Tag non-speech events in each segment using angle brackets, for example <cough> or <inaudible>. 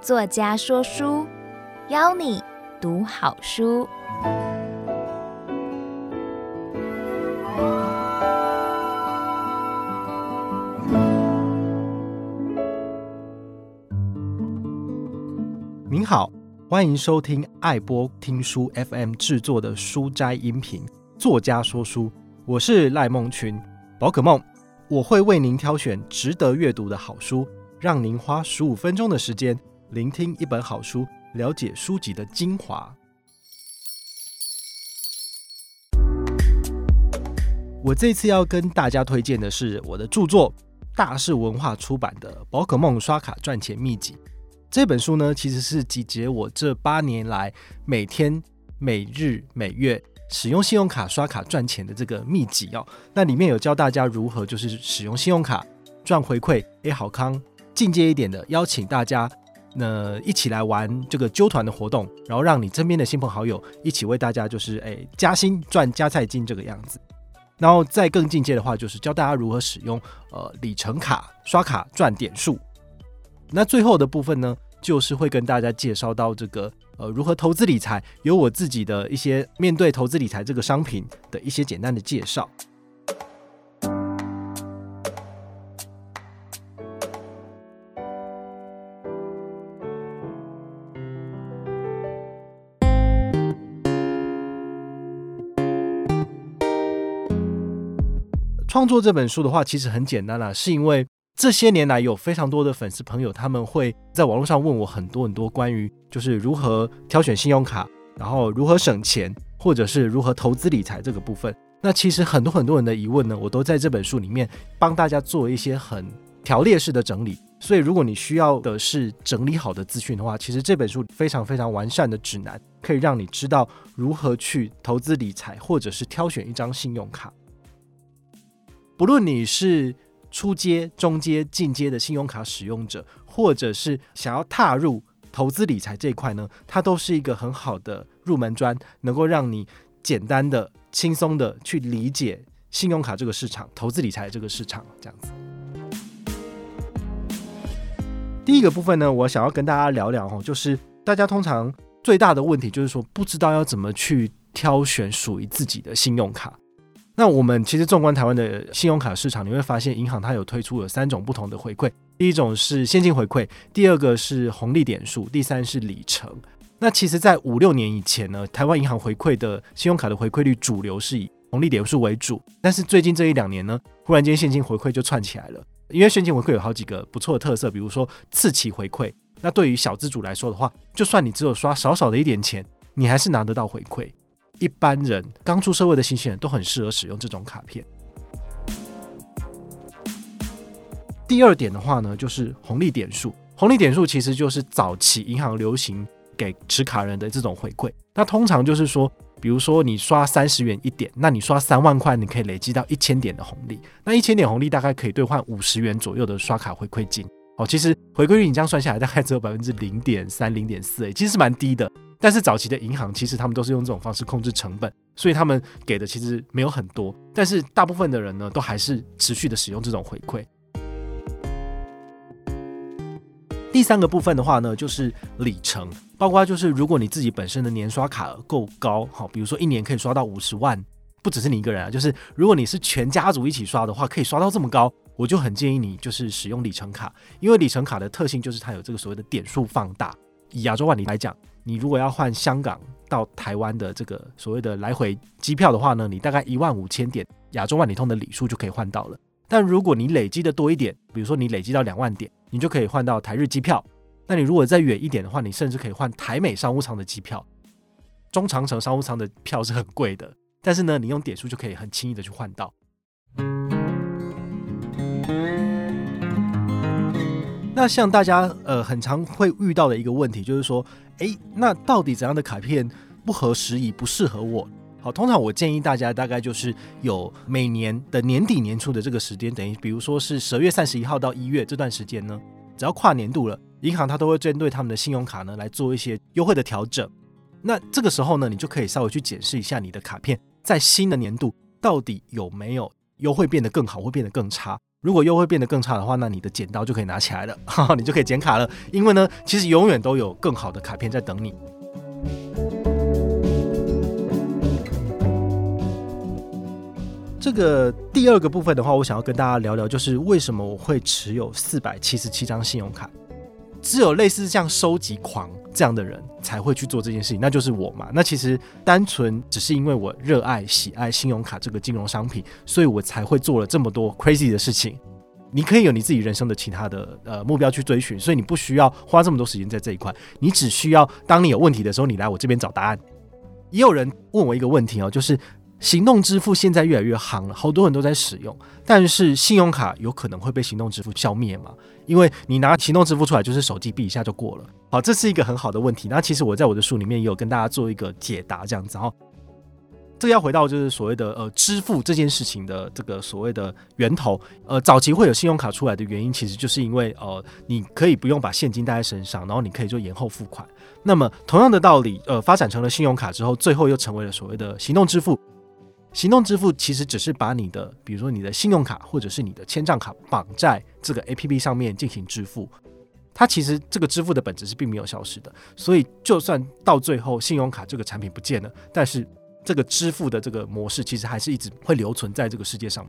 作家说书，邀你读好书。您好，欢迎收听爱播听书 FM 制作的书斋音频。作家说书，我是赖梦群，宝可梦，我会为您挑选值得阅读的好书，让您花十五分钟的时间。聆听一本好书，了解书籍的精华。我这次要跟大家推荐的是我的著作，大是文化出版的《宝可梦刷卡赚钱秘籍》。这本书呢，其实是集结我这八年来每天、每日、每月使用信用卡刷卡赚钱的这个秘籍哦。那里面有教大家如何就是使用信用卡赚回馈，诶，好康。进阶一点的，邀请大家。那一起来玩这个揪团的活动，然后让你身边的亲朋好友一起为大家就是哎加薪赚加菜金这个样子，然后再更进阶的话，就是教大家如何使用呃里程卡刷卡赚点数。那最后的部分呢，就是会跟大家介绍到这个呃如何投资理财，有我自己的一些面对投资理财这个商品的一些简单的介绍。创作这本书的话，其实很简单啦，是因为这些年来有非常多的粉丝朋友，他们会在网络上问我很多很多关于就是如何挑选信用卡，然后如何省钱，或者是如何投资理财这个部分。那其实很多很多人的疑问呢，我都在这本书里面帮大家做一些很条列式的整理。所以如果你需要的是整理好的资讯的话，其实这本书非常非常完善的指南，可以让你知道如何去投资理财，或者是挑选一张信用卡。不论你是初阶、中阶、进阶的信用卡使用者，或者是想要踏入投资理财这一块呢，它都是一个很好的入门砖，能够让你简单的、轻松的去理解信用卡这个市场、投资理财这个市场。这样子。第一个部分呢，我想要跟大家聊聊哦，就是大家通常最大的问题就是说，不知道要怎么去挑选属于自己的信用卡。那我们其实纵观台湾的信用卡市场，你会发现银行它有推出有三种不同的回馈，第一种是现金回馈，第二个是红利点数，第三是里程。那其实，在五六年以前呢，台湾银行回馈的信用卡的回馈率主流是以红利点数为主，但是最近这一两年呢，忽然间现金回馈就窜起来了，因为现金回馈有好几个不错的特色，比如说次期回馈。那对于小资主来说的话，就算你只有刷少少的一点钱，你还是拿得到回馈。一般人刚出社会的新鲜人都很适合使用这种卡片。第二点的话呢，就是红利点数。红利点数其实就是早期银行流行给持卡人的这种回馈。那通常就是说，比如说你刷三十元一点，那你刷三万块，你可以累积到一千点的红利。那一千点红利大概可以兑换五十元左右的刷卡回馈金。哦，其实回馈率你这样算下来，大概只有百分之零点三、零点四，哎，其实是蛮低的。但是早期的银行其实他们都是用这种方式控制成本，所以他们给的其实没有很多。但是大部分的人呢，都还是持续的使用这种回馈。第三个部分的话呢，就是里程，包括就是如果你自己本身的年刷卡额够高，好，比如说一年可以刷到五十万，不只是你一个人啊，就是如果你是全家族一起刷的话，可以刷到这么高，我就很建议你就是使用里程卡，因为里程卡的特性就是它有这个所谓的点数放大。以亚洲万里来讲，你如果要换香港到台湾的这个所谓的来回机票的话呢，你大概一万五千点亚洲万里通的里数就可以换到了。但如果你累积的多一点，比如说你累积到两万点，你就可以换到台日机票。那你如果再远一点的话，你甚至可以换台美商务舱的机票。中长程商务舱的票是很贵的，但是呢，你用点数就可以很轻易的去换到。那像大家呃很常会遇到的一个问题就是说，诶，那到底怎样的卡片不合时宜，不适合我？好，通常我建议大家大概就是有每年的年底年初的这个时间，等于比如说是十二月三十一号到一月这段时间呢，只要跨年度了，银行它都会针对他们的信用卡呢来做一些优惠的调整。那这个时候呢，你就可以稍微去检视一下你的卡片在新的年度到底有没有优惠变得更好，会变得更差。如果又会变得更差的话，那你的剪刀就可以拿起来了，哈哈，你就可以剪卡了。因为呢，其实永远都有更好的卡片在等你。这个第二个部分的话，我想要跟大家聊聊，就是为什么我会持有四百七十七张信用卡。只有类似像收集狂这样的人才会去做这件事情，那就是我嘛。那其实单纯只是因为我热爱、喜爱信用卡这个金融商品，所以我才会做了这么多 crazy 的事情。你可以有你自己人生的其他的呃目标去追寻，所以你不需要花这么多时间在这一块，你只需要当你有问题的时候，你来我这边找答案。也有人问我一个问题哦，就是。行动支付现在越来越夯了，好多人都在使用，但是信用卡有可能会被行动支付消灭吗？因为你拿行动支付出来，就是手机比一下就过了。好，这是一个很好的问题。那其实我在我的书里面也有跟大家做一个解答，这样子哈。这要回到就是所谓的呃支付这件事情的这个所谓的源头。呃，早期会有信用卡出来的原因，其实就是因为呃你可以不用把现金带在身上，然后你可以做延后付款。那么同样的道理，呃，发展成了信用卡之后，最后又成为了所谓的行动支付。行动支付其实只是把你的，比如说你的信用卡或者是你的千账卡绑在这个 APP 上面进行支付，它其实这个支付的本质是并没有消失的。所以就算到最后信用卡这个产品不见了，但是这个支付的这个模式其实还是一直会留存在这个世界上。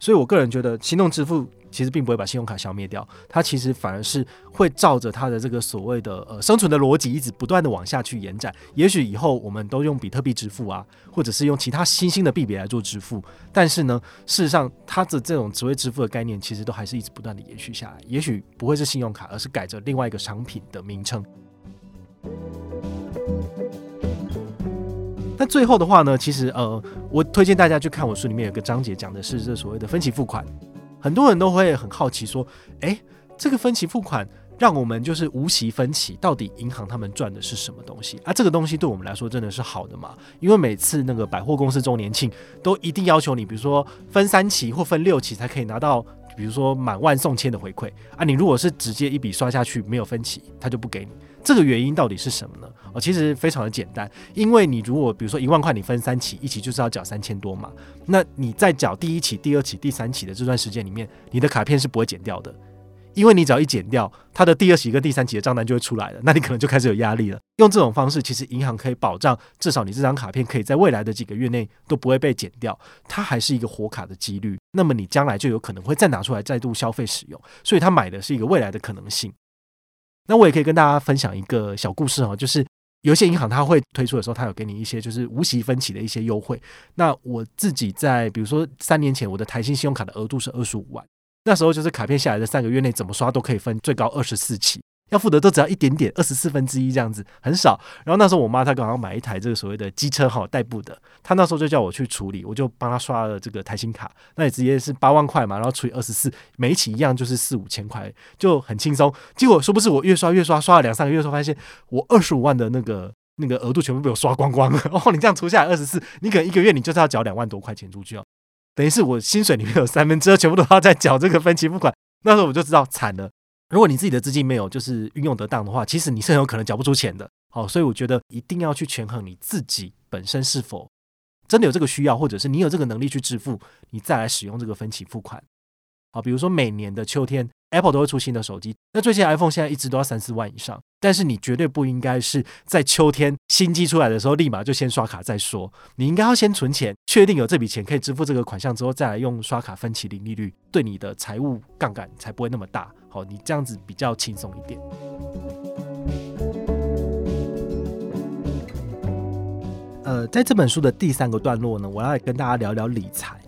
所以我个人觉得行动支付。其实并不会把信用卡消灭掉，它其实反而是会照着它的这个所谓的呃生存的逻辑，一直不断的往下去延展。也许以后我们都用比特币支付啊，或者是用其他新兴的币别来做支付，但是呢，事实上它的这种职位支付的概念，其实都还是一直不断的延续下来。也许不会是信用卡，而是改着另外一个商品的名称。那最后的话呢，其实呃，我推荐大家去看我书里面有个章节，讲的是这所谓的分期付款。很多人都会很好奇说，诶，这个分期付款让我们就是无息分期，到底银行他们赚的是什么东西啊？这个东西对我们来说真的是好的吗？因为每次那个百货公司周年庆都一定要求你，比如说分三期或分六期才可以拿到，比如说满万送千的回馈啊。你如果是直接一笔刷下去没有分期，他就不给你。这个原因到底是什么呢？哦，其实非常的简单，因为你如果比如说一万块，你分三期，一期就是要缴三千多嘛。那你在缴第一期、第二期、第三期的这段时间里面，你的卡片是不会减掉的，因为你只要一减掉，它的第二期跟第三期的账单就会出来了，那你可能就开始有压力了。用这种方式，其实银行可以保障至少你这张卡片可以在未来的几个月内都不会被减掉，它还是一个活卡的几率。那么你将来就有可能会再拿出来再度消费使用，所以他买的是一个未来的可能性。那我也可以跟大家分享一个小故事哦，就是有些银行它会推出的时候，它有给你一些就是无息分期的一些优惠。那我自己在比如说三年前，我的台新信用卡的额度是二十五万，那时候就是卡片下来的三个月内怎么刷都可以分最高二十四期。要付的都只要一点点，二十四分之一这样子，很少。然后那时候我妈她刚好买一台这个所谓的机车哈代步的，她那时候就叫我去处理，我就帮她刷了这个台新卡，那也直接是八万块嘛，然后除以二十四，每一期一样就是四五千块，就很轻松。结果说不是我越刷越刷，刷了两三个月之后发现，我二十五万的那个那个额度全部被我刷光光了。然 <laughs> 哦，你这样除下来二十四，你可能一个月你就是要缴两万多块钱出去哦，等于是我薪水里面有三分之二全部都要在缴这个分期付款。那时候我就知道惨了。如果你自己的资金没有就是运用得当的话，其实你是很有可能缴不出钱的。好，所以我觉得一定要去权衡你自己本身是否真的有这个需要，或者是你有这个能力去支付，你再来使用这个分期付款。好，比如说每年的秋天，Apple 都会出新的手机，那最近 iPhone 现在一直都要三四万以上，但是你绝对不应该是在秋天新机出来的时候立马就先刷卡再说，你应该要先存钱，确定有这笔钱可以支付这个款项之后，再来用刷卡分期零利率，对你的财务杠杆才不会那么大。好，你这样子比较轻松一点。呃，在这本书的第三个段落呢，我要来跟大家聊聊理财。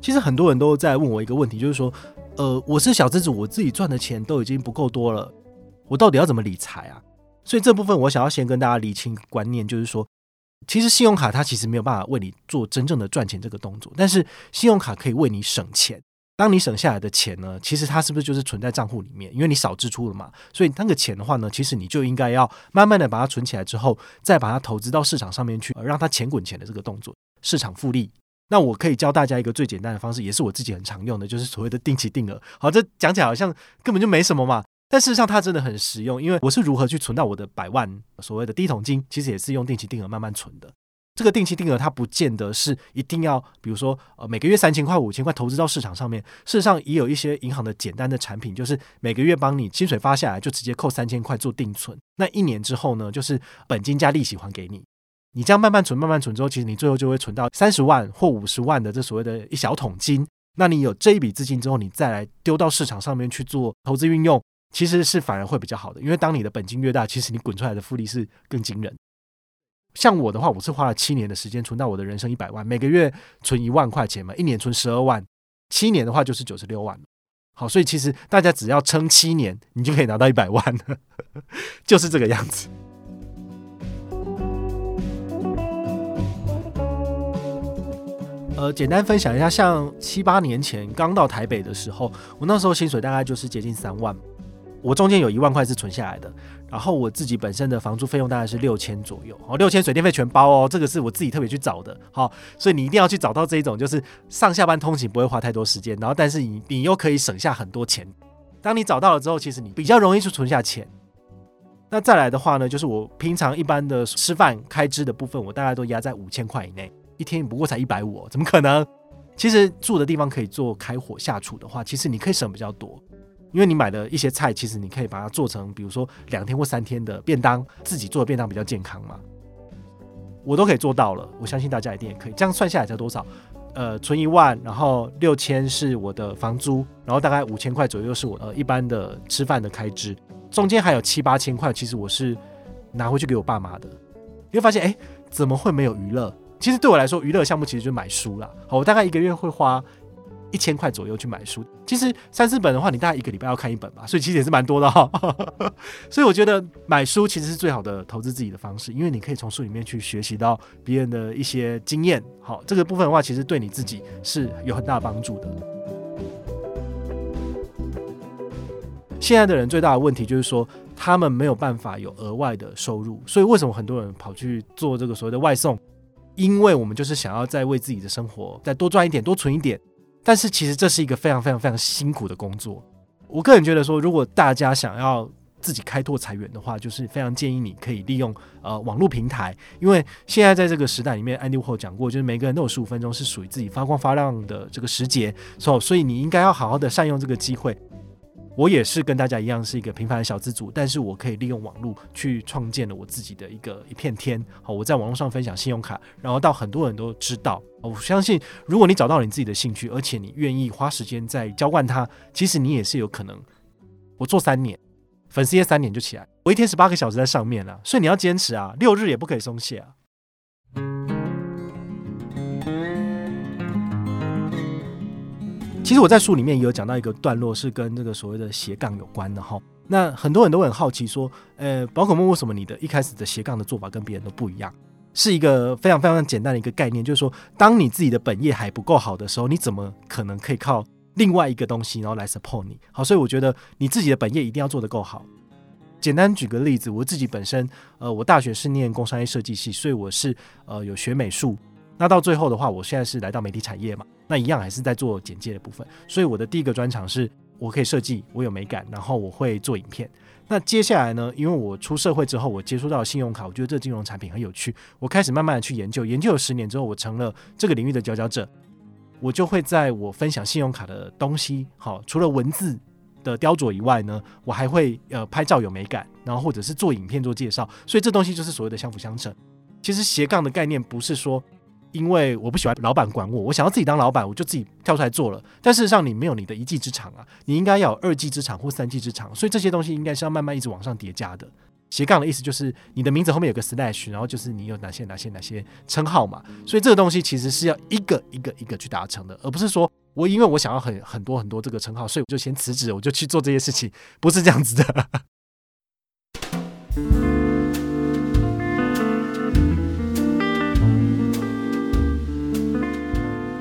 其实很多人都在问我一个问题，就是说，呃，我是小资主，我自己赚的钱都已经不够多了，我到底要怎么理财啊？所以这部分我想要先跟大家理清观念，就是说，其实信用卡它其实没有办法为你做真正的赚钱这个动作，但是信用卡可以为你省钱。当你省下来的钱呢，其实它是不是就是存在账户里面？因为你少支出了嘛，所以那个钱的话呢，其实你就应该要慢慢的把它存起来之后，再把它投资到市场上面去，让它钱滚钱的这个动作，市场复利。那我可以教大家一个最简单的方式，也是我自己很常用的，就是所谓的定期定额。好，这讲起来好像根本就没什么嘛，但事实上它真的很实用，因为我是如何去存到我的百万所谓的第一桶金，其实也是用定期定额慢慢存的。这个定期定额它不见得是一定要，比如说呃每个月三千块、五千块投资到市场上面。事实上也有一些银行的简单的产品，就是每个月帮你薪水发下来就直接扣三千块做定存，那一年之后呢，就是本金加利息还给你。你这样慢慢存、慢慢存之后，其实你最后就会存到三十万或五十万的这所谓的一小桶金。那你有这一笔资金之后，你再来丢到市场上面去做投资运用，其实是反而会比较好的。因为当你的本金越大，其实你滚出来的复利是更惊人。像我的话，我是花了七年的时间存到我的人生一百万，每个月存一万块钱嘛，一年存十二万，七年的话就是九十六万。好，所以其实大家只要撑七年，你就可以拿到一百万，<laughs> 就是这个样子。呃，简单分享一下，像七八年前刚到台北的时候，我那时候薪水大概就是接近三万，我中间有一万块是存下来的。然后我自己本身的房租费用大概是六千左右，哦，六千水电费全包哦，这个是我自己特别去找的，好，所以你一定要去找到这一种，就是上下班通勤不会花太多时间，然后但是你你又可以省下很多钱。当你找到了之后，其实你比较容易去存下钱。那再来的话呢，就是我平常一般的吃饭开支的部分，我大概都压在五千块以内，一天不过才一百五，怎么可能？其实住的地方可以做开火下厨的话，其实你可以省比较多。因为你买的一些菜，其实你可以把它做成，比如说两天或三天的便当，自己做的便当比较健康嘛。我都可以做到了，我相信大家一定也可以。这样算下来才多少？呃，存一万，然后六千是我的房租，然后大概五千块左右是我呃一般的吃饭的开支，中间还有七八千块，其实我是拿回去给我爸妈的。你会发现，哎，怎么会没有娱乐？其实对我来说，娱乐项目其实就是买书啦。好，我大概一个月会花。一千块左右去买书，其实三四本的话，你大概一个礼拜要看一本吧，所以其实也是蛮多的哈。<laughs> 所以我觉得买书其实是最好的投资自己的方式，因为你可以从书里面去学习到别人的一些经验。好，这个部分的话，其实对你自己是有很大帮助的。现在的人最大的问题就是说，他们没有办法有额外的收入，所以为什么很多人跑去做这个所谓的外送？因为我们就是想要再为自己的生活再多赚一点，多存一点。但是其实这是一个非常非常非常辛苦的工作。我个人觉得说，如果大家想要自己开拓财源的话，就是非常建议你可以利用呃网络平台，因为现在在这个时代里面，安迪沃讲过，就是每个人都有十五分钟是属于自己发光发亮的这个时节，所以你应该要好好的善用这个机会。我也是跟大家一样是一个平凡的小资族，但是我可以利用网络去创建了我自己的一个一片天。好，我在网络上分享信用卡，然后到很多人都知道。我相信，如果你找到了你自己的兴趣，而且你愿意花时间在浇灌它，其实你也是有可能。我做三年，粉丝也三年就起来，我一天十八个小时在上面了，所以你要坚持啊，六日也不可以松懈啊。其实我在书里面也有讲到一个段落，是跟这个所谓的斜杠有关的哈。那很多人都很好奇说，呃，宝可梦为什么你的一开始的斜杠的做法跟别人都不一样？是一个非常非常简单的一个概念，就是说，当你自己的本业还不够好的时候，你怎么可能可以靠另外一个东西然后来 support 你？好，所以我觉得你自己的本业一定要做得够好。简单举个例子，我自己本身，呃，我大学是念工商业设计系，所以我是呃有学美术。那到最后的话，我现在是来到媒体产业嘛，那一样还是在做简介的部分。所以我的第一个专长是，我可以设计，我有美感，然后我会做影片。那接下来呢，因为我出社会之后，我接触到信用卡，我觉得这金融产品很有趣，我开始慢慢的去研究，研究了十年之后，我成了这个领域的佼佼者。我就会在我分享信用卡的东西，好，除了文字的雕琢以外呢，我还会呃拍照有美感，然后或者是做影片做介绍。所以这东西就是所谓的相辅相成。其实斜杠的概念不是说。因为我不喜欢老板管我，我想要自己当老板，我就自己跳出来做了。但事实上，你没有你的一技之长啊，你应该要有二技之长或三技之长。所以这些东西应该是要慢慢一直往上叠加的。斜杠的意思就是你的名字后面有个 slash，然后就是你有哪些哪些哪些称号嘛。所以这个东西其实是要一个一个一个去达成的，而不是说我因为我想要很很多很多这个称号，所以我就先辞职，我就去做这些事情，不是这样子的。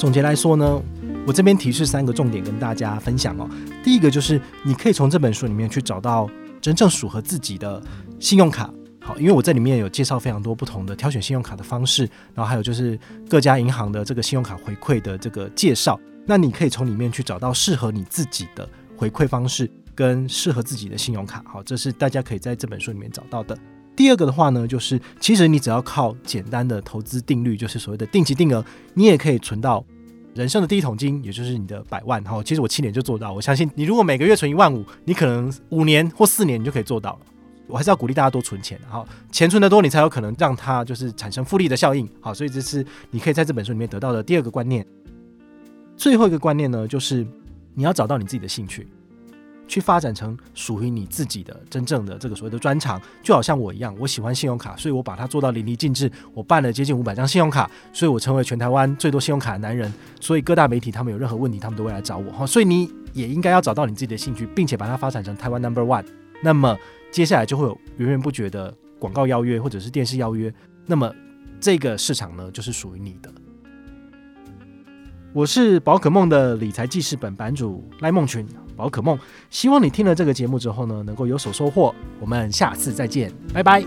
总结来说呢，我这边提示三个重点跟大家分享哦。第一个就是你可以从这本书里面去找到真正适合自己的信用卡。好，因为我在里面有介绍非常多不同的挑选信用卡的方式，然后还有就是各家银行的这个信用卡回馈的这个介绍。那你可以从里面去找到适合你自己的回馈方式跟适合自己的信用卡。好，这是大家可以在这本书里面找到的。第二个的话呢，就是其实你只要靠简单的投资定律，就是所谓的定期定额，你也可以存到人生的第一桶金，也就是你的百万。哈，其实我七年就做到，我相信你如果每个月存一万五，你可能五年或四年你就可以做到了。我还是要鼓励大家多存钱，好，钱存得多，你才有可能让它就是产生复利的效应。好，所以这是你可以在这本书里面得到的第二个观念。最后一个观念呢，就是你要找到你自己的兴趣，去发展成属于你自己的真正的这个所谓的专长。就好像我一样，我喜欢信用卡，所以我把它做到淋漓尽致。我办了接近五百张信用卡，所以我成为全台湾最多信用卡的男人。所以各大媒体他们有任何问题，他们都会来找我。哈，所以你也应该要找到你自己的兴趣，并且把它发展成台湾 Number One。那么接下来就会有源源不绝的广告邀约或者是电视邀约，那么这个市场呢，就是属于你的。我是宝可梦的理财记事本版主赖梦群，宝可梦，希望你听了这个节目之后呢，能够有所收获。我们下次再见，拜拜。